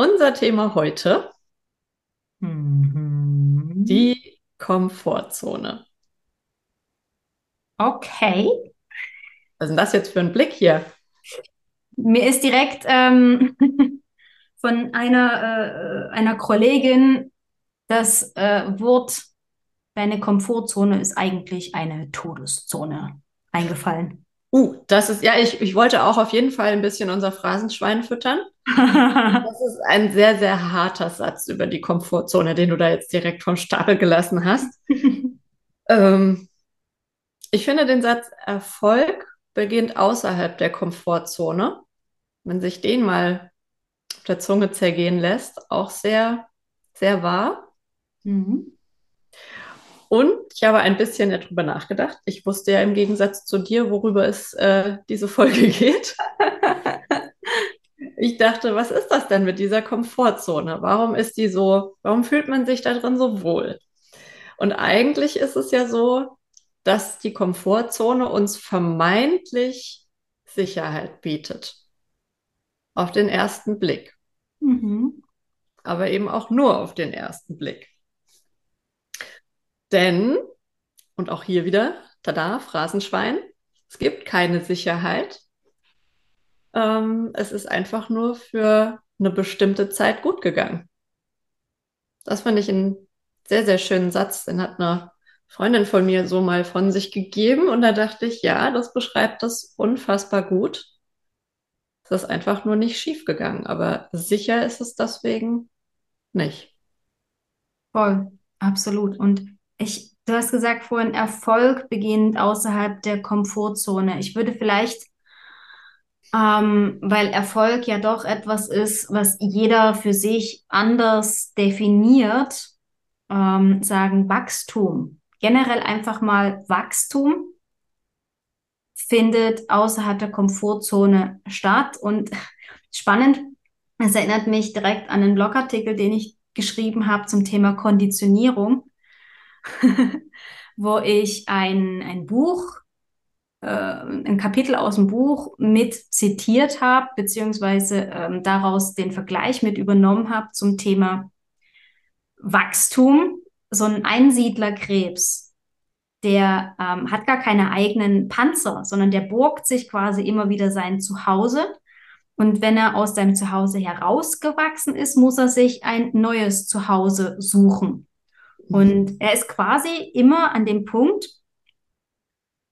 Unser Thema heute, Mhm. die Komfortzone. Okay. Was ist denn das jetzt für ein Blick hier? Mir ist direkt ähm, von einer, äh, einer Kollegin das äh, Wort, deine Komfortzone ist eigentlich eine Todeszone eingefallen. Uh, das ist, ja, ich, ich wollte auch auf jeden Fall ein bisschen unser Phrasenschwein füttern. Das ist ein sehr, sehr harter Satz über die Komfortzone, den du da jetzt direkt vom Stapel gelassen hast. Ähm, ich finde den Satz Erfolg beginnt außerhalb der Komfortzone. Wenn sich den mal auf der Zunge zergehen lässt, auch sehr, sehr wahr. Mhm. Und ich habe ein bisschen darüber nachgedacht. Ich wusste ja im Gegensatz zu dir, worüber es äh, diese Folge geht. Ich dachte, was ist das denn mit dieser Komfortzone? Warum ist die so, warum fühlt man sich da drin so wohl? Und eigentlich ist es ja so, dass die Komfortzone uns vermeintlich Sicherheit bietet. Auf den ersten Blick. Mhm. Aber eben auch nur auf den ersten Blick. Denn, und auch hier wieder, tada, Phrasenschwein, es gibt keine Sicherheit. Ähm, es ist einfach nur für eine bestimmte Zeit gut gegangen. Das fand ich einen sehr, sehr schönen Satz. Den hat eine Freundin von mir so mal von sich gegeben und da dachte ich, ja, das beschreibt das unfassbar gut. Es ist einfach nur nicht schief gegangen, aber sicher ist es deswegen nicht. Voll, absolut. Und ich, du hast gesagt vorhin, Erfolg beginnt außerhalb der Komfortzone. Ich würde vielleicht, ähm, weil Erfolg ja doch etwas ist, was jeder für sich anders definiert, ähm, sagen Wachstum. Generell einfach mal Wachstum findet außerhalb der Komfortzone statt. Und spannend, es erinnert mich direkt an einen Blogartikel, den ich geschrieben habe zum Thema Konditionierung. wo ich ein, ein Buch, äh, ein Kapitel aus dem Buch mit zitiert habe, beziehungsweise ähm, daraus den Vergleich mit übernommen habe zum Thema Wachstum. So ein Einsiedlerkrebs, der ähm, hat gar keine eigenen Panzer, sondern der borgt sich quasi immer wieder sein Zuhause. Und wenn er aus seinem Zuhause herausgewachsen ist, muss er sich ein neues Zuhause suchen. Und er ist quasi immer an dem Punkt,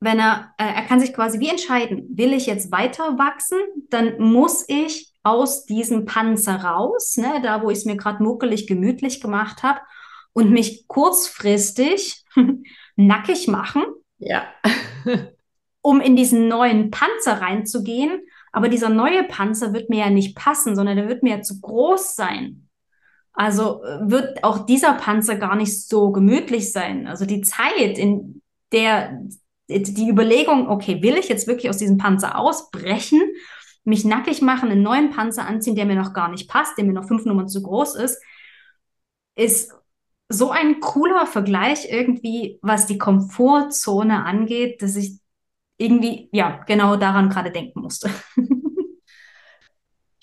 wenn er, äh, er kann sich quasi wie entscheiden, will ich jetzt weiter wachsen, dann muss ich aus diesem Panzer raus, ne, da wo ich es mir gerade muckelig gemütlich gemacht habe und mich kurzfristig nackig machen, Ja. um in diesen neuen Panzer reinzugehen. Aber dieser neue Panzer wird mir ja nicht passen, sondern der wird mir ja zu groß sein. Also äh, wird auch dieser Panzer gar nicht so gemütlich sein. Also die Zeit, in der die Überlegung, okay, will ich jetzt wirklich aus diesem Panzer ausbrechen, mich nackig machen, einen neuen Panzer anziehen, der mir noch gar nicht passt, der mir noch fünf Nummern zu groß ist, ist so ein cooler Vergleich irgendwie, was die Komfortzone angeht, dass ich irgendwie, ja, genau daran gerade denken musste.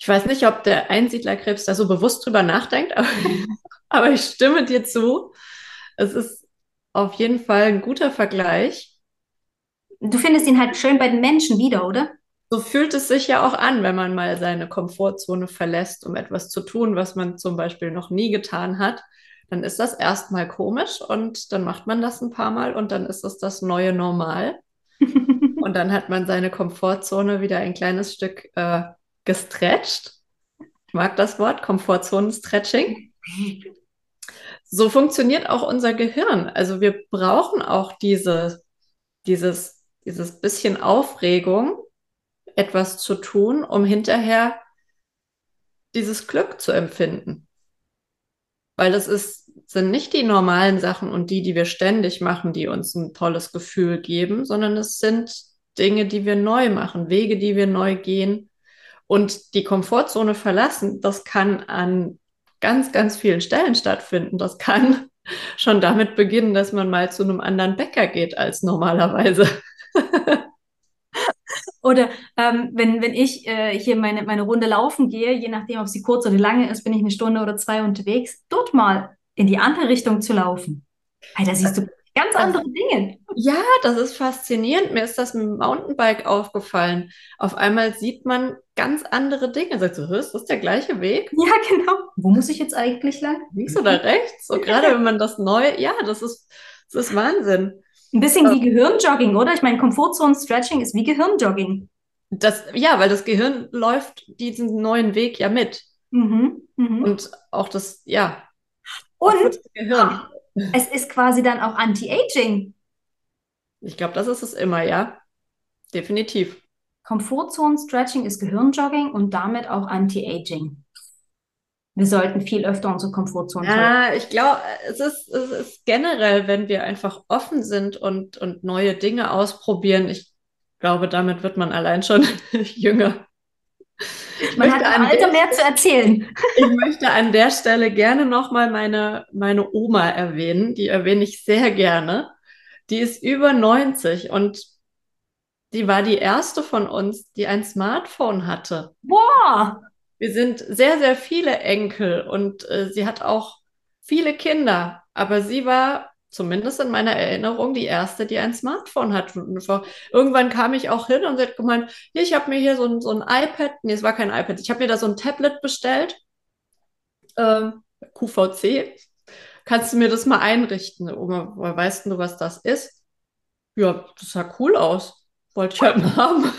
Ich weiß nicht, ob der Einsiedlerkrebs da so bewusst drüber nachdenkt, aber, aber ich stimme dir zu. Es ist auf jeden Fall ein guter Vergleich. Du findest ihn halt schön bei den Menschen wieder, oder? So fühlt es sich ja auch an, wenn man mal seine Komfortzone verlässt, um etwas zu tun, was man zum Beispiel noch nie getan hat. Dann ist das erstmal komisch und dann macht man das ein paar Mal und dann ist es das neue Normal. Und dann hat man seine Komfortzone wieder ein kleines Stück äh, gestretcht. Ich mag das Wort, Komfortzonen-Stretching. So funktioniert auch unser Gehirn. Also wir brauchen auch diese, dieses, dieses bisschen Aufregung, etwas zu tun, um hinterher dieses Glück zu empfinden. Weil das ist, sind nicht die normalen Sachen und die, die wir ständig machen, die uns ein tolles Gefühl geben, sondern es sind Dinge, die wir neu machen, Wege, die wir neu gehen. Und die Komfortzone verlassen, das kann an ganz, ganz vielen Stellen stattfinden. Das kann schon damit beginnen, dass man mal zu einem anderen Bäcker geht als normalerweise. Oder ähm, wenn, wenn ich äh, hier meine, meine Runde laufen gehe, je nachdem, ob sie kurz oder lange ist, bin ich eine Stunde oder zwei unterwegs, dort mal in die andere Richtung zu laufen. Hey, da siehst du ganz andere Dinge. Ja, das ist faszinierend. Mir ist das mit dem Mountainbike aufgefallen. Auf einmal sieht man ganz andere Dinge. Sagst du, ist das der gleiche Weg? Ja, genau. Wo muss ich jetzt eigentlich lang? Links oder rechts? So gerade wenn man das neu, ja, das ist, das ist Wahnsinn. Ein bisschen wie Gehirnjogging, oder? Ich meine, Komfortzone-Stretching ist wie Gehirnjogging. Das, ja, weil das Gehirn läuft diesen neuen Weg ja mit. Mhm, mhm. Und auch das, ja. Und das Gehirn. Es ist quasi dann auch Anti-Aging. Ich glaube, das ist es immer, ja. Definitiv. Komfortzone-Stretching ist Gehirnjogging und damit auch Anti-Aging. Wir sollten viel öfter unsere Komfortzone Ja, ich glaube, es ist, es ist generell, wenn wir einfach offen sind und, und neue Dinge ausprobieren, ich glaube, damit wird man allein schon jünger. Ich man hat im Alter mehr zu erzählen. Ich möchte an der Stelle gerne nochmal meine, meine Oma erwähnen. Die erwähne ich sehr gerne. Die ist über 90 und die war die erste von uns, die ein Smartphone hatte. Boah! Wir sind sehr, sehr viele Enkel und äh, sie hat auch viele Kinder, aber sie war zumindest in meiner Erinnerung die erste, die ein Smartphone hat. irgendwann kam ich auch hin und sie hat gemeint, hier, ich habe mir hier so ein, so ein iPad, nee, es war kein iPad, ich habe mir da so ein Tablet bestellt, ähm, QVC. Kannst du mir das mal einrichten? Oma, weißt du, was das ist? Ja, das sah cool aus. Wollte ich halt mal haben.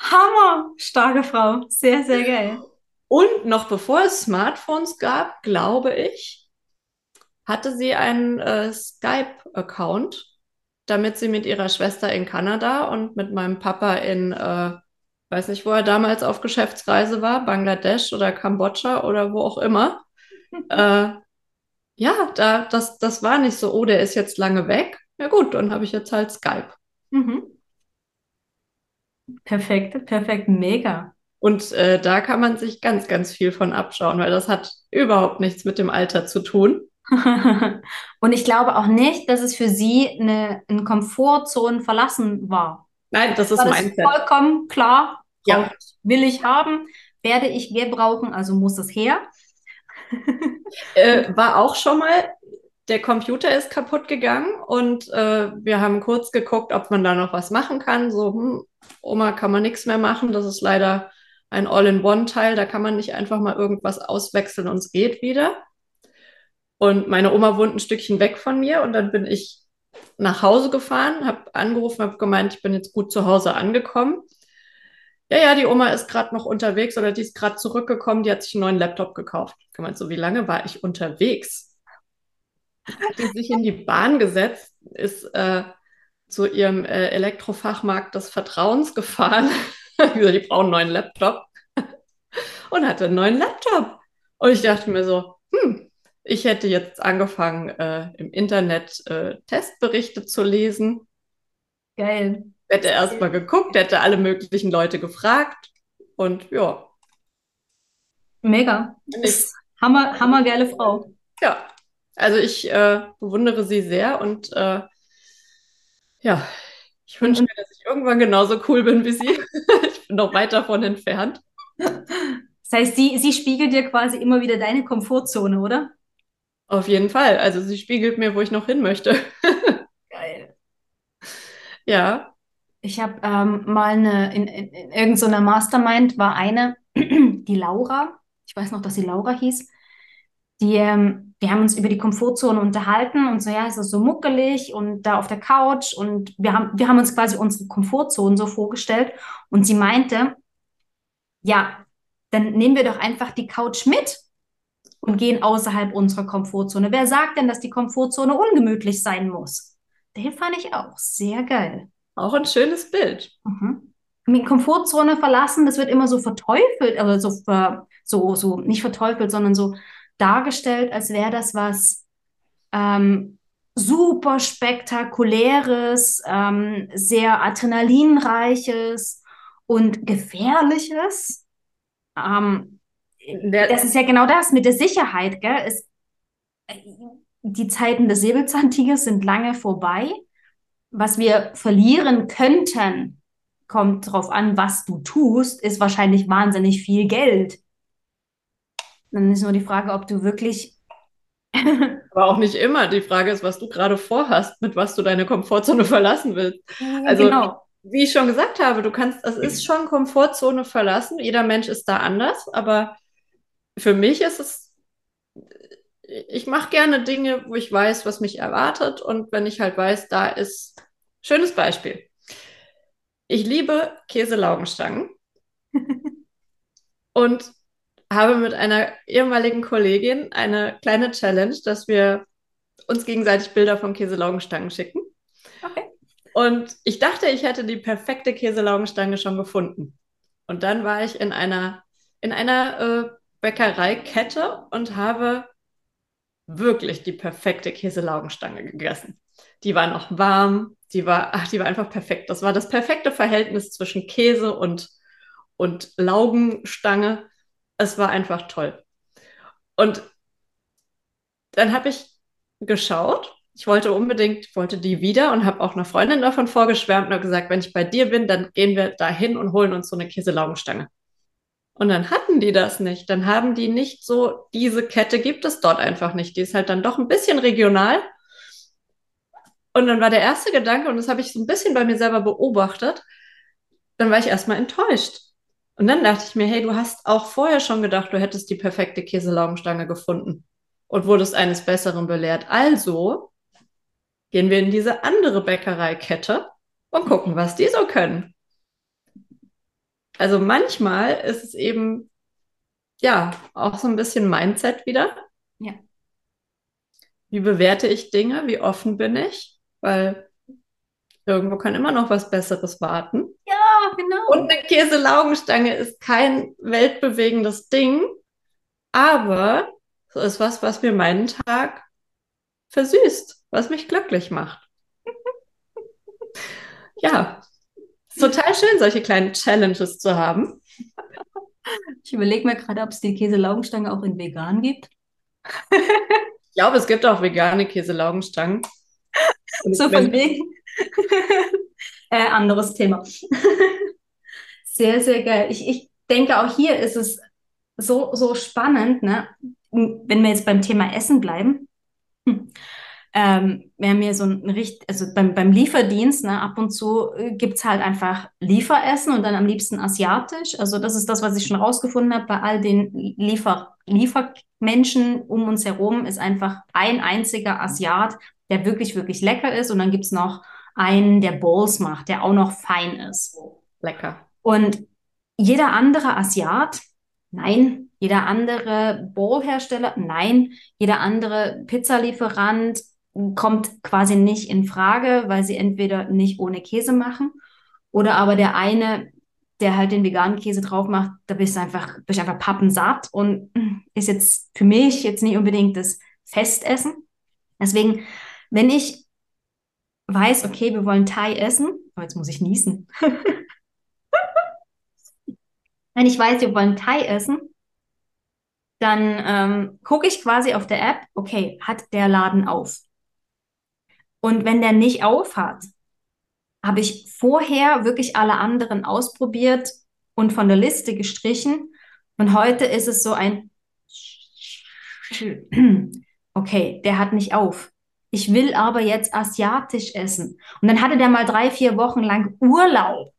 Hammer, starke Frau, sehr, sehr geil. Und noch bevor es Smartphones gab, glaube ich, hatte sie einen äh, Skype-Account, damit sie mit ihrer Schwester in Kanada und mit meinem Papa in, äh, weiß nicht, wo er damals auf Geschäftsreise war, Bangladesch oder Kambodscha oder wo auch immer. äh, ja, da, das, das war nicht so, oh, der ist jetzt lange weg. Ja gut, dann habe ich jetzt halt Skype. Mhm. Perfekt, perfekt, mega. Und äh, da kann man sich ganz, ganz viel von abschauen, weil das hat überhaupt nichts mit dem Alter zu tun. Und ich glaube auch nicht, dass es für sie eine, eine Komfortzone verlassen war. Nein, das ist mein Vollkommen klar. Ja. Will ich haben, werde ich gebrauchen, also muss das her. äh, war auch schon mal der Computer ist kaputt gegangen und äh, wir haben kurz geguckt, ob man da noch was machen kann. So, hm, Oma kann man nichts mehr machen. Das ist leider ein All-in-One-Teil. Da kann man nicht einfach mal irgendwas auswechseln und es geht wieder. Und meine Oma wohnt ein Stückchen weg von mir und dann bin ich nach Hause gefahren, habe angerufen, habe gemeint, ich bin jetzt gut zu Hause angekommen. Ja, ja, die Oma ist gerade noch unterwegs oder die ist gerade zurückgekommen, die hat sich einen neuen Laptop gekauft. Ich gemeint, so wie lange war ich unterwegs? hat die sich in die Bahn gesetzt, ist äh, zu ihrem äh, Elektrofachmarkt des Vertrauens gefahren. die brauchen einen neuen Laptop. und hatte einen neuen Laptop. Und ich dachte mir so, hm, ich hätte jetzt angefangen, äh, im Internet äh, Testberichte zu lesen. Geil. Hätte erstmal geguckt, hätte alle möglichen Leute gefragt. Und ja. Mega. Hammer, hammergeile Frau. Ja, also ich äh, bewundere sie sehr und äh, ja, ich wünsche mir, dass ich irgendwann genauso cool bin wie sie. ich bin noch weit davon entfernt. Das heißt, sie, sie spiegelt dir quasi immer wieder deine Komfortzone, oder? Auf jeden Fall. Also sie spiegelt mir, wo ich noch hin möchte. Geil. Ja. Ich habe ähm, mal eine, in, in, in irgendeiner Mastermind war eine, die Laura, ich weiß noch, dass sie Laura hieß, die, ähm, wir haben uns über die Komfortzone unterhalten und so, ja, es ist so muckelig und da auf der Couch und wir haben, wir haben uns quasi unsere Komfortzone so vorgestellt und sie meinte, ja, dann nehmen wir doch einfach die Couch mit und gehen außerhalb unserer Komfortzone. Wer sagt denn, dass die Komfortzone ungemütlich sein muss? Den fand ich auch sehr geil. Auch ein schönes Bild. Mhm. Komfortzone verlassen, das wird immer so verteufelt, also so, so, so nicht verteufelt, sondern so dargestellt, als wäre das was ähm, super spektakuläres, ähm, sehr adrenalinreiches und gefährliches. Ähm, das ist ja genau das mit der Sicherheit, gell? Es, die Zeiten des Säbelzahntigers sind lange vorbei. Was wir verlieren könnten, kommt darauf an, was du tust, ist wahrscheinlich wahnsinnig viel Geld. Dann ist nur die Frage, ob du wirklich. Aber auch nicht immer. Die Frage ist, was du gerade vorhast, mit was du deine Komfortzone verlassen willst. Also, genau. wie ich schon gesagt habe, du kannst, es ist schon Komfortzone verlassen. Jeder Mensch ist da anders, aber für mich ist es, ich mache gerne Dinge, wo ich weiß, was mich erwartet. Und wenn ich halt weiß, da ist, schönes Beispiel. Ich liebe Käselaugenstangen. und habe mit einer ehemaligen Kollegin eine kleine Challenge, dass wir uns gegenseitig Bilder von Käselaugenstangen schicken. Okay. Und ich dachte, ich hätte die perfekte Käselaugenstange schon gefunden. Und dann war ich in einer, in einer äh, Bäckereikette und habe wirklich die perfekte Käselaugenstange gegessen. Die war noch warm, die war, ach, die war einfach perfekt. Das war das perfekte Verhältnis zwischen Käse und, und Laugenstange es war einfach toll. Und dann habe ich geschaut. Ich wollte unbedingt, wollte die wieder und habe auch einer Freundin davon vorgeschwärmt und gesagt, wenn ich bei dir bin, dann gehen wir da hin und holen uns so eine Käselaugenstange. Und dann hatten die das nicht. Dann haben die nicht so, diese Kette gibt es dort einfach nicht. Die ist halt dann doch ein bisschen regional. Und dann war der erste Gedanke, und das habe ich so ein bisschen bei mir selber beobachtet, dann war ich erstmal enttäuscht. Und dann dachte ich mir, hey, du hast auch vorher schon gedacht, du hättest die perfekte Käselaugenstange gefunden und wurdest eines Besseren belehrt. Also gehen wir in diese andere Bäckereikette und gucken, was die so können. Also manchmal ist es eben, ja, auch so ein bisschen Mindset wieder. Ja. Wie bewerte ich Dinge? Wie offen bin ich? Weil irgendwo kann immer noch was Besseres warten. Ja, genau. Und eine Käselaugenstange ist kein weltbewegendes Ding, aber so ist was, was mir meinen Tag versüßt, was mich glücklich macht. ja, total schön, solche kleinen Challenges zu haben. Ich überlege mir gerade, ob es die Käselaugenstange auch in vegan gibt. ich glaube, es gibt auch vegane Käselaugenstangen. so von wegen. äh, anderes Thema. sehr, sehr geil. Ich, ich denke, auch hier ist es so, so spannend, ne? wenn wir jetzt beim Thema Essen bleiben. Hm. Ähm, haben hier so ein Richt, also beim, beim Lieferdienst, ne, ab und zu äh, gibt es halt einfach Lieferessen und dann am liebsten asiatisch. Also das ist das, was ich schon rausgefunden habe bei all den Liefer, Liefermenschen um uns herum, ist einfach ein einziger Asiat, der wirklich, wirklich lecker ist. Und dann gibt es noch einen, der Bowls macht, der auch noch fein ist. Lecker. Und jeder andere Asiat, nein. Jeder andere Bowl-Hersteller, nein. Jeder andere Pizzalieferant kommt quasi nicht in Frage, weil sie entweder nicht ohne Käse machen oder aber der eine, der halt den veganen Käse drauf macht, da bist du einfach, bist einfach pappensatt und ist jetzt für mich jetzt nicht unbedingt das Festessen. Deswegen, wenn ich weiß, okay, wir wollen Thai essen, oh, jetzt muss ich niesen. Wenn ich weiß, wir wollen Thai essen, dann ähm, gucke ich quasi auf der App, okay, hat der Laden auf? Und wenn der nicht auf hat, habe ich vorher wirklich alle anderen ausprobiert und von der Liste gestrichen. Und heute ist es so ein, okay, der hat nicht auf ich will aber jetzt asiatisch essen. Und dann hatte der mal drei, vier Wochen lang Urlaub.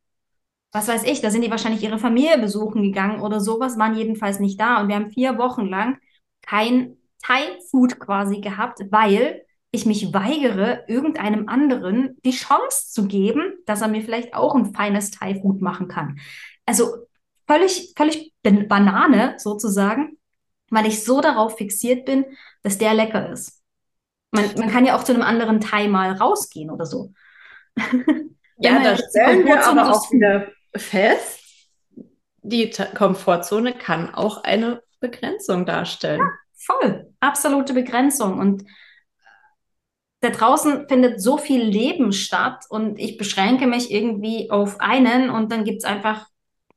Was weiß ich, da sind die wahrscheinlich ihre Familie besuchen gegangen oder sowas, waren jedenfalls nicht da. Und wir haben vier Wochen lang kein Thai-Food quasi gehabt, weil ich mich weigere, irgendeinem anderen die Chance zu geben, dass er mir vielleicht auch ein feines Thai-Food machen kann. Also völlig, völlig Banane sozusagen, weil ich so darauf fixiert bin, dass der lecker ist. Man, man kann ja auch zu einem anderen Teil mal rausgehen oder so. ja, da stellen wir aber auch wieder fest, die T Komfortzone kann auch eine Begrenzung darstellen. Ja, voll. Absolute Begrenzung. Und da draußen findet so viel Leben statt und ich beschränke mich irgendwie auf einen und dann gibt es einfach,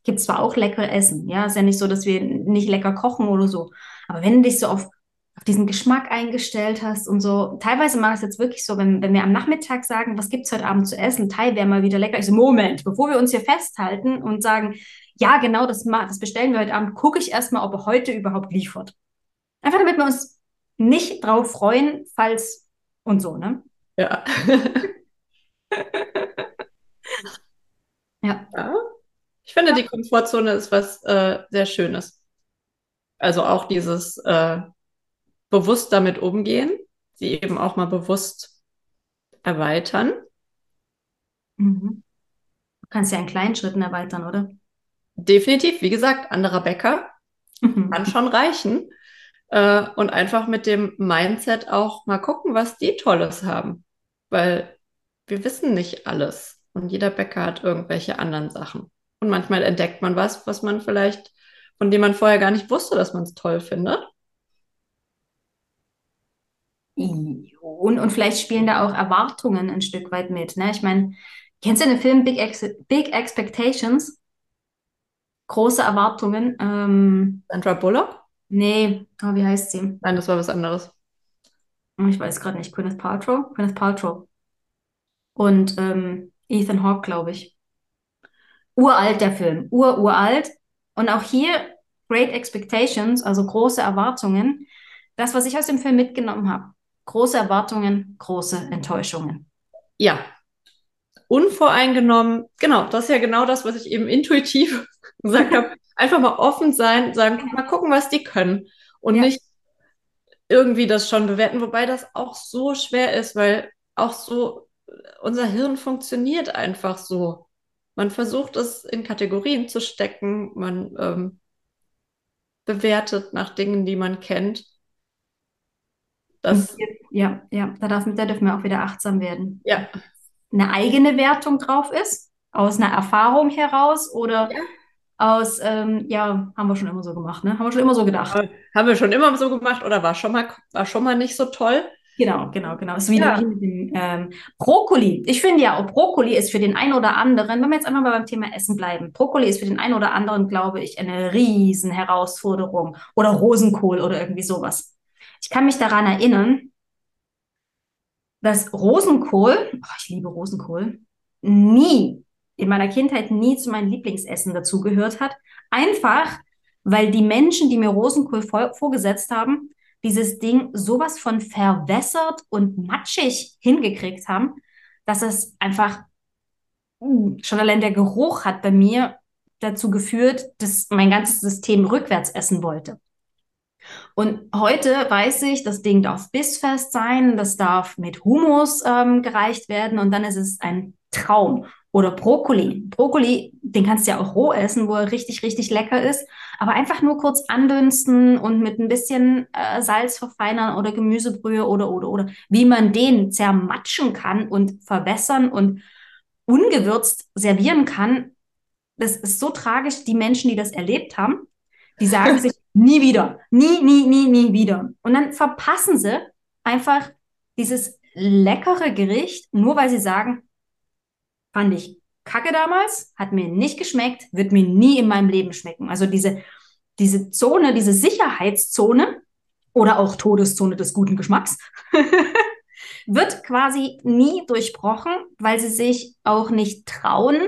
gibt es zwar auch lecker Essen, ja, ist ja nicht so, dass wir nicht lecker kochen oder so, aber wenn du dich so auf, auf diesen Geschmack eingestellt hast und so, teilweise mache ich es jetzt wirklich so, wenn, wenn wir am Nachmittag sagen, was gibt es heute Abend zu essen, Thai wäre mal wieder lecker, ich so, Moment, bevor wir uns hier festhalten und sagen, ja, genau, das, das bestellen wir heute Abend, gucke ich erstmal, ob er heute überhaupt liefert. Einfach damit wir uns nicht drauf freuen, falls und so, ne? Ja. ja. ja. Ich finde, die Komfortzone ist was äh, sehr Schönes. Also auch dieses äh, bewusst damit umgehen, sie eben auch mal bewusst erweitern. Mhm. Du kannst ja in kleinen Schritten erweitern, oder? Definitiv, wie gesagt, anderer Bäcker mhm. kann schon reichen. Äh, und einfach mit dem Mindset auch mal gucken, was die Tolles haben. Weil wir wissen nicht alles. Und jeder Bäcker hat irgendwelche anderen Sachen. Und manchmal entdeckt man was, was man vielleicht, von dem man vorher gar nicht wusste, dass man es toll findet. Und, und vielleicht spielen da auch Erwartungen ein Stück weit mit. Ne? Ich meine, kennst du den Film Big, Ex Big Expectations? Große Erwartungen. Ähm, Sandra Bullock? Nee, oh, wie heißt sie? Nein, das war was anderes. Oh, ich weiß gerade nicht. Gwyneth Paltrow? Gwyneth Paltrow. Und ähm, Ethan Hawke, glaube ich. Uralt der Film. Ur, uralt. Und auch hier Great Expectations, also große Erwartungen. Das, was ich aus dem Film mitgenommen habe. Große Erwartungen, große Enttäuschungen. Ja. Unvoreingenommen. Genau, das ist ja genau das, was ich eben intuitiv gesagt habe einfach mal offen sein, sagen, mal gucken, was die können und ja. nicht irgendwie das schon bewerten, wobei das auch so schwer ist, weil auch so unser Hirn funktioniert einfach so. Man versucht es in Kategorien zu stecken, man ähm, bewertet nach Dingen, die man kennt. Das, ja, ja, da, darf, da dürfen wir auch wieder achtsam werden. Ja. Eine eigene Wertung drauf ist, aus einer Erfahrung heraus oder ja aus, ähm, ja, haben wir schon immer so gemacht, ne? Haben wir schon immer so gedacht. Haben wir schon immer so gemacht oder war schon mal, war schon mal nicht so toll? Genau, genau, genau. Das ist wie ja. mit dem ähm, Brokkoli. Ich finde ja, Brokkoli ist für den einen oder anderen, wenn wir jetzt einfach mal beim Thema Essen bleiben, Brokkoli ist für den einen oder anderen, glaube ich, eine riesen Herausforderung. Oder Rosenkohl oder irgendwie sowas. Ich kann mich daran erinnern, dass Rosenkohl, oh, ich liebe Rosenkohl, nie in meiner Kindheit nie zu meinen Lieblingsessen dazugehört hat. Einfach, weil die Menschen, die mir Rosenkohl vorgesetzt haben, dieses Ding sowas von verwässert und matschig hingekriegt haben, dass es einfach uh, schon allein der Geruch hat bei mir dazu geführt, dass mein ganzes System rückwärts essen wollte. Und heute weiß ich, das Ding darf bissfest sein, das darf mit Humus ähm, gereicht werden und dann ist es ein Traum. Oder Brokkoli. Brokkoli, den kannst du ja auch roh essen, wo er richtig, richtig lecker ist. Aber einfach nur kurz andünsten und mit ein bisschen äh, Salz verfeinern oder Gemüsebrühe oder, oder, oder. Wie man den zermatschen kann und verbessern und ungewürzt servieren kann, das ist so tragisch. Die Menschen, die das erlebt haben, die sagen sich nie wieder, nie, nie, nie, nie wieder. Und dann verpassen sie einfach dieses leckere Gericht, nur weil sie sagen, Fand ich kacke damals, hat mir nicht geschmeckt, wird mir nie in meinem Leben schmecken. Also diese, diese Zone, diese Sicherheitszone oder auch Todeszone des guten Geschmacks wird quasi nie durchbrochen, weil sie sich auch nicht trauen,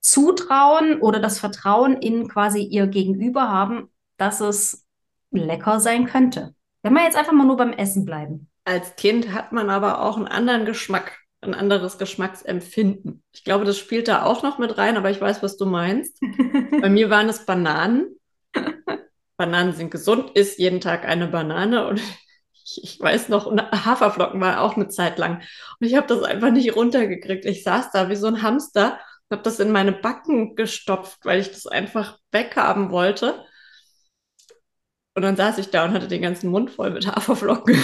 zutrauen oder das Vertrauen in quasi ihr Gegenüber haben, dass es lecker sein könnte. Wenn wir jetzt einfach mal nur beim Essen bleiben. Als Kind hat man aber auch einen anderen Geschmack ein anderes Geschmacksempfinden. Ich glaube, das spielt da auch noch mit rein, aber ich weiß, was du meinst. Bei mir waren es Bananen. Bananen sind gesund, isst jeden Tag eine Banane und ich, ich weiß noch, Haferflocken war auch eine Zeit lang. Und ich habe das einfach nicht runtergekriegt. Ich saß da wie so ein Hamster, habe das in meine Backen gestopft, weil ich das einfach weghaben wollte. Und dann saß ich da und hatte den ganzen Mund voll mit Haferflocken.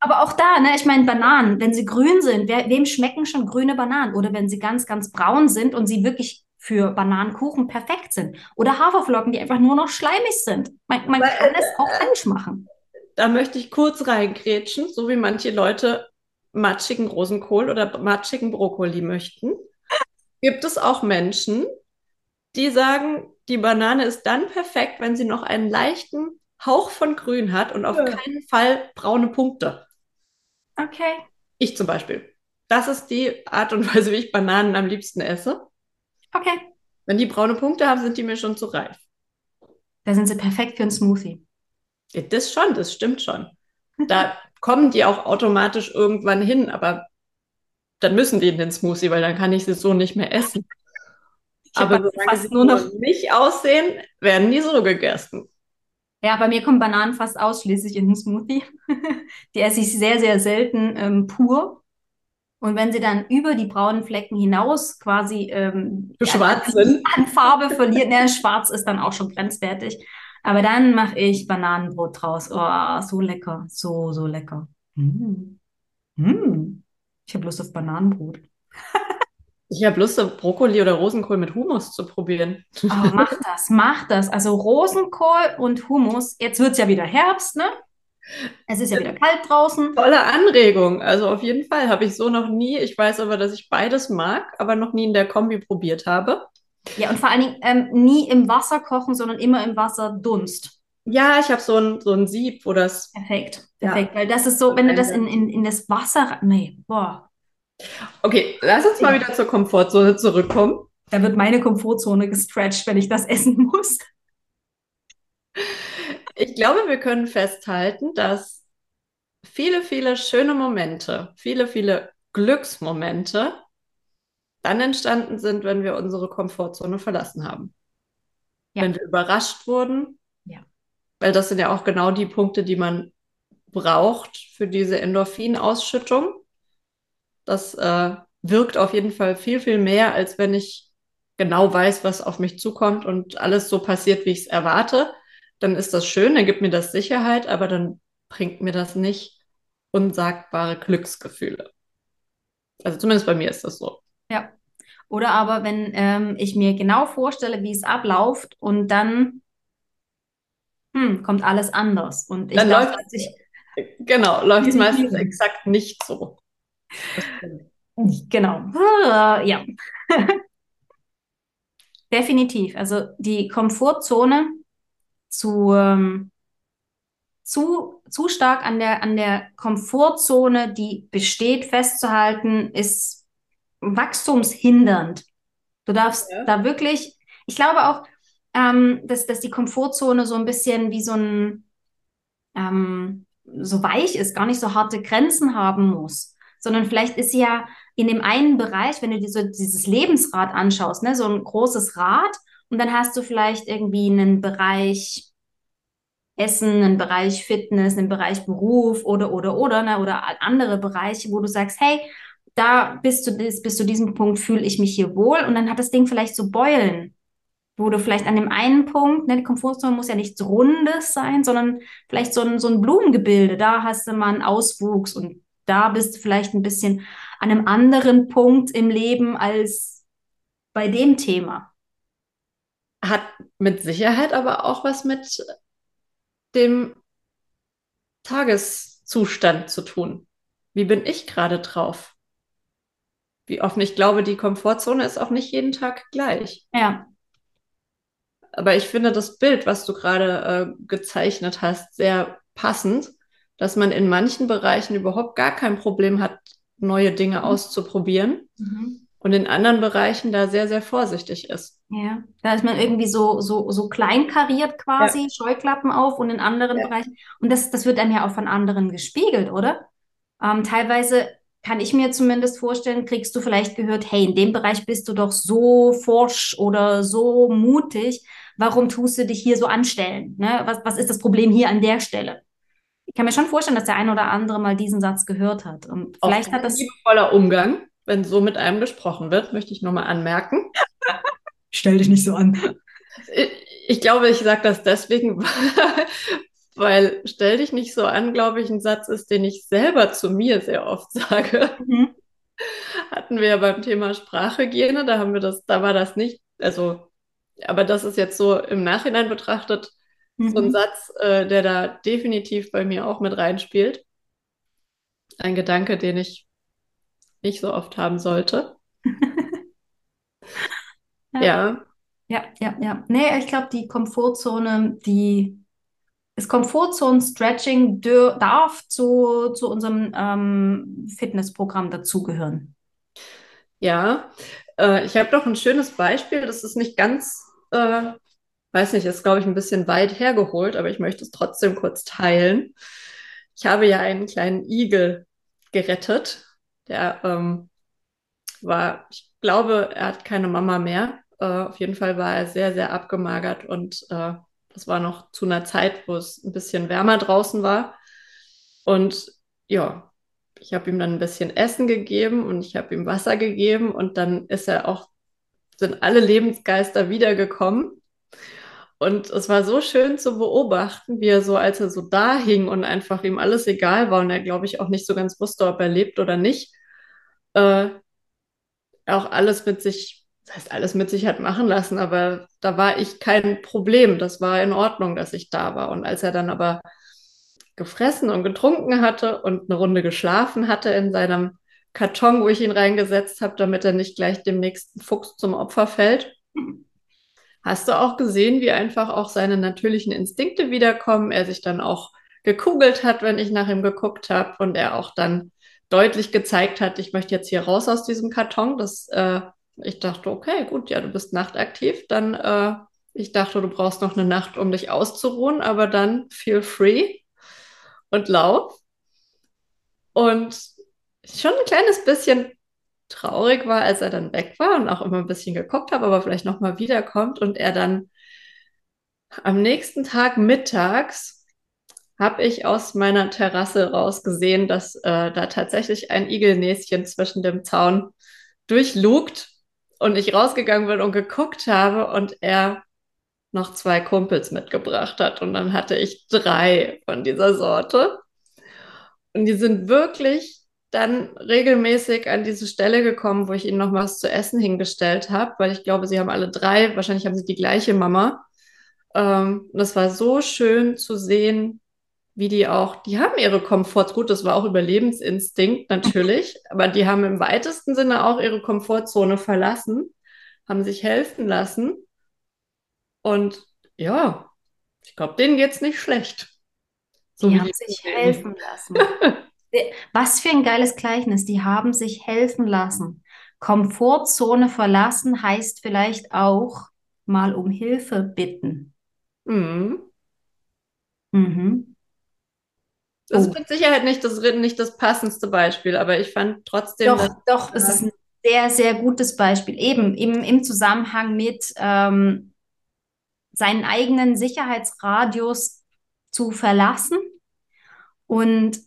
Aber auch da, ne, ich meine, Bananen, wenn sie grün sind, wer, wem schmecken schon grüne Bananen? Oder wenn sie ganz, ganz braun sind und sie wirklich für Bananenkuchen perfekt sind. Oder Haferflocken, die einfach nur noch schleimig sind. Man, man kann es auch falsch machen. Da möchte ich kurz reingrätschen, so wie manche Leute matschigen Rosenkohl oder matschigen Brokkoli möchten. Gibt es auch Menschen, die sagen, die Banane ist dann perfekt, wenn sie noch einen leichten Hauch von Grün hat und auf Ja. keinen Fall braune Punkte. Okay. Ich zum Beispiel. Das ist die Art und Weise, wie ich Bananen am liebsten esse. Okay. Wenn die braune Punkte haben, sind die mir schon zu reif. Da sind sie perfekt für einen Smoothie. Ja, das schon, das stimmt schon. Da kommen die auch automatisch irgendwann hin, aber dann müssen die in den Smoothie, weil dann kann ich sie so nicht mehr essen. Ich Aber solange sie nur nur noch- nicht aussehen, werden die so gegessen. Ja, bei mir kommen Bananen fast ausschließlich in den Smoothie. Die esse ich sehr, sehr selten ähm, pur. Und wenn sie dann über die braunen Flecken hinaus quasi ähm, Schwarz sind. an Farbe verliert, ne, schwarz ist dann auch schon grenzwertig. Aber dann mache ich Bananenbrot draus. Oh, so lecker, so, so lecker. Mm. Mm. Ich habe Lust auf Bananenbrot. Ich habe Lust, Brokkoli oder Rosenkohl mit Hummus zu probieren. Oh, mach das, mach das. Also Rosenkohl und Hummus. Jetzt wird es ja wieder Herbst, ne? Es ist ja wieder kalt draußen. Tolle Anregung. Also auf jeden Fall habe ich so noch nie. Ich weiß aber, dass ich beides mag, aber noch nie in der Kombi probiert habe. Ja, und vor allen Dingen ähm, nie im Wasser kochen, sondern immer im Wasserdunst. Ja, ich habe so ein, so ein Sieb, wo das. Perfekt, Ja. perfekt. Weil das ist so, wenn du das in, in, in das Wasser. Nee, boah. Okay, lass uns mal wieder zur Komfortzone zurückkommen. Da wird meine Komfortzone gestretched, wenn ich das essen muss. Ich glaube, wir können festhalten, dass viele, viele schöne Momente, viele, viele Glücksmomente dann entstanden sind, wenn wir unsere Komfortzone verlassen haben. Ja. Wenn wir überrascht wurden. Ja. Weil das sind ja auch genau die Punkte, die man braucht für diese Endorphinausschüttung. Das äh, wirkt auf jeden Fall viel, viel mehr, als wenn ich genau weiß, was auf mich zukommt und alles so passiert, wie ich es erwarte. Dann ist das schön, dann gibt mir das Sicherheit, aber dann bringt mir das nicht unsagbare Glücksgefühle. Also zumindest bei mir ist das so. Ja. Oder aber, wenn ähm, ich mir genau vorstelle, wie es abläuft und dann hm, kommt alles anders. Und ich Dann glaube, läuft- dass ich, Genau, läuft es meistens exakt nicht so. Genau. Ja. Definitiv. Also die Komfortzone zu, ähm, zu, zu stark an der, an der Komfortzone, die besteht, festzuhalten, ist wachstumshindernd. Du darfst Ja. da wirklich, ich glaube auch, ähm, dass, dass die Komfortzone so ein bisschen wie so ein, ähm, so weich ist, gar nicht so harte Grenzen haben muss, sondern vielleicht ist sie ja in dem einen Bereich, wenn du dir so dieses Lebensrad anschaust, ne, so ein großes Rad und dann hast du vielleicht irgendwie einen Bereich Essen, einen Bereich Fitness, einen Bereich Beruf oder, oder, oder, ne, oder andere Bereiche, wo du sagst, hey, da bis zu, bis, bis zu diesem Punkt fühle ich mich hier wohl und dann hat das Ding vielleicht so Beulen, wo du vielleicht an dem einen Punkt, ne, die Komfortzone muss ja nichts Rundes sein, sondern vielleicht so ein, so ein Blumengebilde, da hast du mal einen Auswuchs und da bist du vielleicht ein bisschen an einem anderen Punkt im Leben als bei dem Thema. Hat mit Sicherheit aber auch was mit dem Tageszustand zu tun. Wie bin ich gerade drauf? Wie offen ich glaube, die Komfortzone ist auch nicht jeden Tag gleich. Ja, Aber ich finde das Bild, was du gerade äh, gezeichnet hast, sehr passend, dass man in manchen Bereichen überhaupt gar kein Problem hat, neue Dinge auszuprobieren und in anderen Bereichen da sehr, sehr vorsichtig ist. ja. Da ist man irgendwie so, so, so kleinkariert quasi, Scheuklappen auf und in anderen Ja. Bereichen. Und das, das wird einem ja auch von anderen gespiegelt, oder? Ähm, teilweise kann ich mir zumindest vorstellen, kriegst du vielleicht gehört, hey, in dem Bereich bist du doch so forsch oder so mutig. Warum tust du dich hier so anstellen? Ne? Was, was ist das Problem hier an der Stelle? Ich kann mir schon vorstellen, dass der ein oder andere mal diesen Satz gehört hat. Und Auch vielleicht hat ein das. liebevoller Umgang, wenn so mit einem gesprochen wird, möchte ich nochmal anmerken. Stell dich nicht so an. Ich, ich glaube, ich sage das deswegen, weil stell dich nicht so an, glaube ich, ein Satz ist, den ich selber zu mir sehr oft sage. Mhm. Hatten wir ja beim Thema Sprachhygiene, da haben wir das, da war das nicht Also, aber das ist jetzt so im Nachhinein betrachtet Mhm. so ein Satz, äh, der da definitiv bei mir auch mit reinspielt. Ein Gedanke, den ich nicht so oft haben sollte. Ja. Ja, Ja, ja, ja. Nee, ich glaube, die Komfortzone, die das Komfortzonen-Stretching dür- darf zu, zu unserem ähm, Fitnessprogramm dazugehören. ja. Äh, ich habe doch ein schönes Beispiel. Das ist nicht ganz, äh, weiß nicht, ist glaube ich ein bisschen weit hergeholt, aber ich möchte es trotzdem kurz teilen. Ich habe ja einen kleinen Igel gerettet. Der ähm, war, ich glaube, er hat keine Mama mehr. Äh, auf jeden Fall war er sehr, sehr abgemagert und äh, das war noch zu einer Zeit, wo es ein bisschen wärmer draußen war. Und ja, ich habe ihm dann ein bisschen Essen gegeben und ich habe ihm Wasser gegeben und dann ist er auch, sind alle Lebensgeister wiedergekommen. Und es war so schön zu beobachten, wie er so, als er so da hing und einfach ihm alles egal war und er, glaube ich, auch nicht so ganz wusste, ob er lebt oder nicht, äh, auch alles mit sich, das heißt, alles mit sich hat machen lassen, aber da war ich kein Problem. Das war in Ordnung, dass ich da war. Und als er dann aber gefressen und getrunken hatte und eine Runde geschlafen hatte in seinem Karton, wo ich ihn reingesetzt habe, damit er nicht gleich dem nächsten Fuchs zum Opfer fällt, hast du auch gesehen, wie einfach auch seine natürlichen Instinkte wiederkommen. Er sich dann auch gekugelt hat, wenn ich nach ihm geguckt habe und er auch dann deutlich gezeigt hat, ich möchte jetzt hier raus aus diesem Karton. Das, äh, ich dachte, okay, gut, ja, du bist nachtaktiv. Dann, äh, ich dachte, du brauchst noch eine Nacht, um dich auszuruhen, aber dann feel free und lauf. Und schon ein kleines bisschen traurig war, als er dann weg war und auch immer ein bisschen geguckt habe, aber vielleicht nochmal wiederkommt und er dann am nächsten Tag mittags habe ich aus meiner Terrasse raus gesehen, dass äh, da tatsächlich ein Igelnäschen zwischen dem Zaun durchlugt und ich rausgegangen bin und geguckt habe und er noch zwei Kumpels mitgebracht hat. Und dann hatte ich drei von dieser Sorte. Und die sind wirklich dann regelmäßig an diese Stelle gekommen, wo ich ihnen noch was zu essen hingestellt habe, weil ich glaube, sie haben alle drei, wahrscheinlich haben sie die gleiche Mama. Ähm, und es war so schön zu sehen, wie die auch, die haben ihre Komforts, gut, das war auch Überlebensinstinkt natürlich, aber die haben im weitesten Sinne auch ihre Komfortzone verlassen, haben sich helfen lassen. Und ja, ich glaube, denen geht's nicht schlecht. So Die haben sich helfen lassen. Was für ein geiles Gleichnis. Die haben sich helfen lassen. Komfortzone verlassen heißt vielleicht auch mal um Hilfe bitten. Mhm. Mhm. Das Oh. ist mit Sicherheit nicht das, nicht das passendste Beispiel, aber ich fand trotzdem, Doch, doch, es ist ein sehr, sehr gutes Beispiel. Eben im, im Zusammenhang mit ähm, seinen eigenen Sicherheitsradius zu verlassen. Und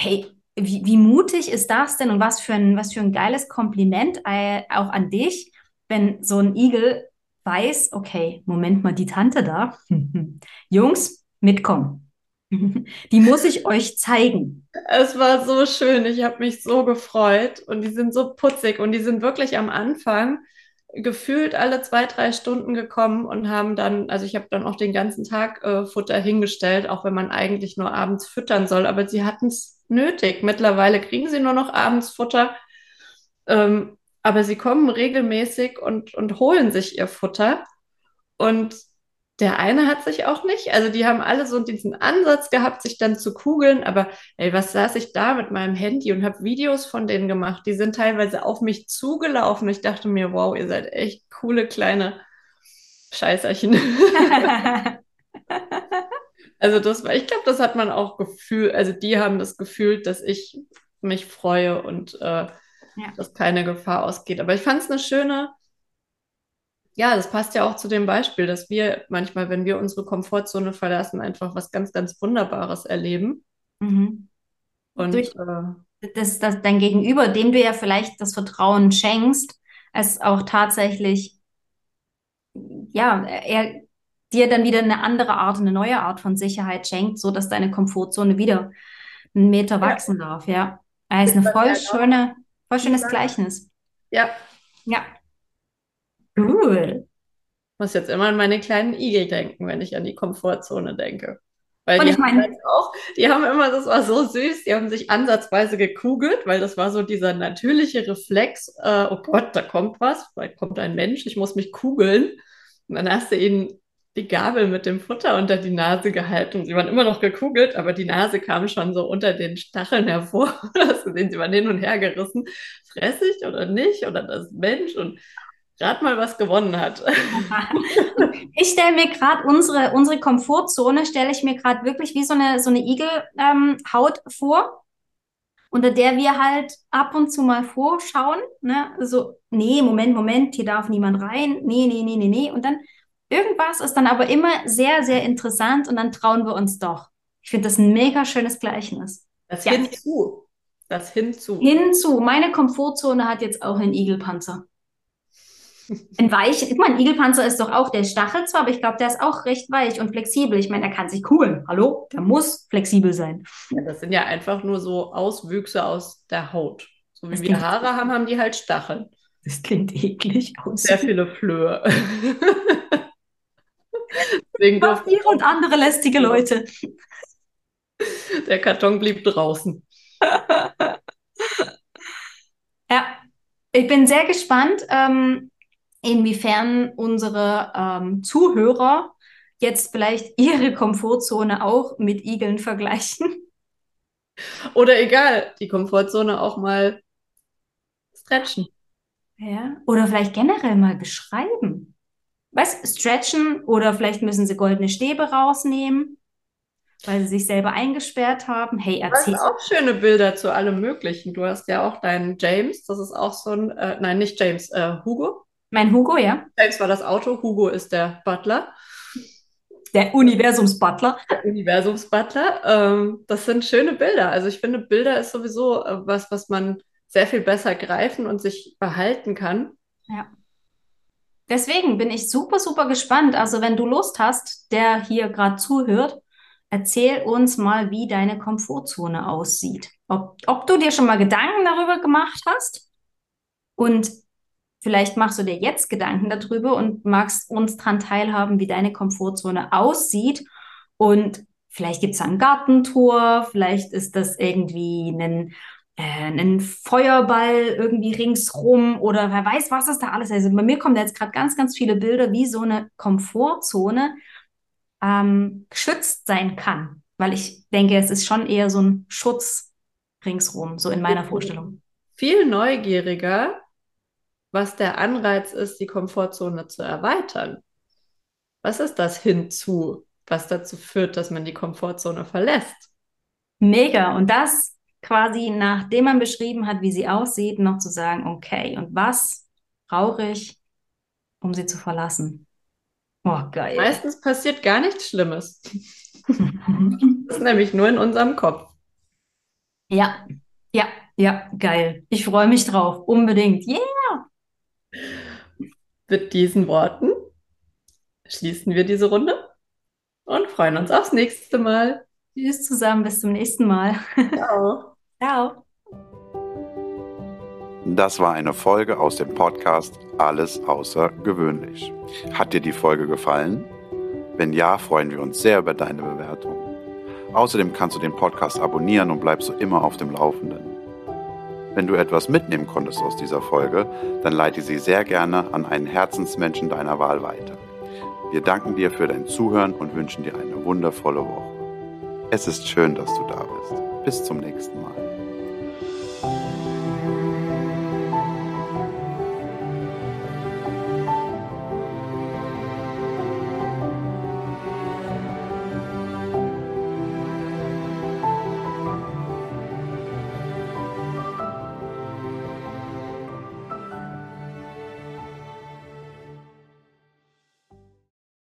hey, wie, wie mutig ist das denn und was für ein, was für ein geiles Kompliment auch an dich, wenn so ein Igel weiß, okay, Moment mal, die Tante da, Jungs, mitkommen. Die muss ich euch zeigen. es war so schön. Ich habe mich so gefreut und die sind so putzig und die sind wirklich am Anfang gefühlt alle zwei, drei Stunden gekommen und haben dann, also ich habe dann auch den ganzen Tag äh, Futter hingestellt, auch wenn man eigentlich nur abends füttern soll, aber sie hatten es nötig. Mittlerweile kriegen sie nur noch abends Futter, ähm, aber sie kommen regelmäßig und, und holen sich ihr Futter. Und der eine hat sich auch nicht, also die haben alle so diesen Ansatz gehabt, sich dann zu kugeln, aber ey, was saß ich da mit meinem Handy und habe Videos von denen gemacht. Die sind teilweise auf mich zugelaufen. Ich dachte mir, wow, ihr seid echt coole kleine Scheißerchen. Also das war, ich glaube, das hat man auch gefühlt, also die haben das gefühlt, dass ich mich freue und äh, Ja. dass keine Gefahr ausgeht. Aber ich fand es eine schöne, ja, das passt ja auch zu dem Beispiel, dass wir manchmal, wenn wir unsere Komfortzone verlassen, einfach was ganz, ganz Wunderbares erleben. Mhm. Und Durch- äh, dass, dass dein Gegenüber, dem du ja vielleicht das Vertrauen schenkst, es auch tatsächlich, ja, er dir dann wieder eine andere Art, eine neue Art von Sicherheit schenkt, so dass deine Komfortzone wieder einen Meter wachsen darf, ja. Das ist eine voll schöne, voll schönes Gleichnis. ja, Ja. Cool. Ich muss jetzt immer an meine kleinen Igel denken, wenn ich an die Komfortzone denke. Weil Und die ich meine- halt auch, die haben immer, das war so süß, die haben sich ansatzweise gekugelt, weil das war so dieser natürliche Reflex, äh, oh Gott, da kommt was, vielleicht kommt ein Mensch, ich muss mich kugeln. Und dann hast du ihnen die Gabel mit dem Futter unter die Nase gehalten. Und sie waren immer noch gekugelt, aber die Nase kam schon so unter den Stacheln hervor. Hast gesehen, sie waren hin und her gerissen. Fress ich oder nicht? Oder das Mensch? Und rat mal, was gewonnen hat. Ich stelle mir gerade unsere, unsere Komfortzone, stelle ich mir gerade wirklich wie so eine, so eine Igelhaut ähm, vor, unter der wir halt ab und zu mal vorschauen. Ne? So, nee, Moment, Moment, hier darf niemand rein. Nee, nee, nee, nee, nee. Und dann irgendwas ist dann aber immer sehr, sehr interessant und dann trauen wir uns doch. Ich finde das ein mega schönes Gleichnis. Das Ja. hinzu. Das hinzu. Hinzu, meine Komfortzone hat jetzt auch einen Igelpanzer. Ein weich, ich meine, Igelpanzer ist doch auch, der stachelt zwar, aber ich glaube, der ist auch recht weich und flexibel. Ich meine, der kann sich kugeln. Hallo? Der muss flexibel sein. Ja, das sind ja einfach nur so Auswüchse aus der Haut. So wie Das wir Haare haben, haben die halt Stacheln. Das klingt eklig aus. Sehr viele Flöhe. Deswegen Vampire und andere lästige Leute. der Karton blieb draußen. Ja, ich bin sehr gespannt, ähm, inwiefern unsere ähm, Zuhörer jetzt vielleicht ihre Komfortzone auch mit Igeln vergleichen. Oder egal, die Komfortzone auch mal stretchen. Ja. Oder vielleicht generell mal beschreiben. Was? Stretchen oder vielleicht müssen sie goldene Stäbe rausnehmen, weil sie sich selber eingesperrt haben. Hey, Du hast erzähl. auch schöne Bilder zu allem Möglichen. Du hast ja auch deinen James, das ist auch so ein, äh, nein, nicht James, äh, Hugo. Mein Hugo, ja? James war das Auto, Hugo ist der Butler. Der Universumsbutler. Universumsbutler. Ähm, das sind schöne Bilder. Also ich finde, Bilder ist sowieso äh, was, was man sehr viel besser greifen und sich behalten kann. Deswegen bin ich super, super gespannt. Also, wenn du Lust hast, der hier gerade zuhört, erzähl uns mal, wie deine Komfortzone aussieht. Ob, ob du dir schon mal Gedanken darüber gemacht hast und vielleicht machst du dir jetzt Gedanken darüber und magst uns daran teilhaben, wie deine Komfortzone aussieht. Und vielleicht gibt es ein Gartentor, vielleicht ist das irgendwie ein äh, einen Feuerball irgendwie ringsrum oder wer weiß, was es da alles ist. Also bei mir kommen da jetzt gerade ganz, ganz viele Bilder, wie so eine Komfortzone ähm, geschützt sein kann. Weil ich denke, es ist schon eher so ein Schutz ringsrum, so in meiner Vorstellung. Viel neugieriger, was der Anreiz ist, die Komfortzone zu erweitern. Was ist das hinzu, was dazu führt, dass man die Komfortzone verlässt? Mega. Und das quasi, nachdem man beschrieben hat, wie sie aussieht, noch zu sagen, okay, und was brauche ich, um sie zu verlassen? Oh, geil. Meistens passiert gar nichts Schlimmes. Das ist nämlich nur in unserem Kopf. Ja, ja, ja, geil. Ich freue mich drauf. Unbedingt. Yeah. Mit diesen Worten schließen wir diese Runde und freuen uns aufs nächste Mal. Tschüss zusammen. Bis zum nächsten Mal. Ciao. Ciao. Das war eine Folge aus dem Podcast Alles außergewöhnlich. Hat dir die Folge gefallen? Wenn ja, freuen wir uns sehr über deine Bewertung. Außerdem kannst du den Podcast abonnieren und bleibst so immer auf dem Laufenden. Wenn du etwas mitnehmen konntest aus dieser Folge, dann leite sie sehr gerne an einen Herzensmenschen deiner Wahl weiter. Wir danken dir für dein Zuhören und wünschen dir eine wundervolle Woche. Es ist schön, dass du da bist. Bis zum nächsten Mal.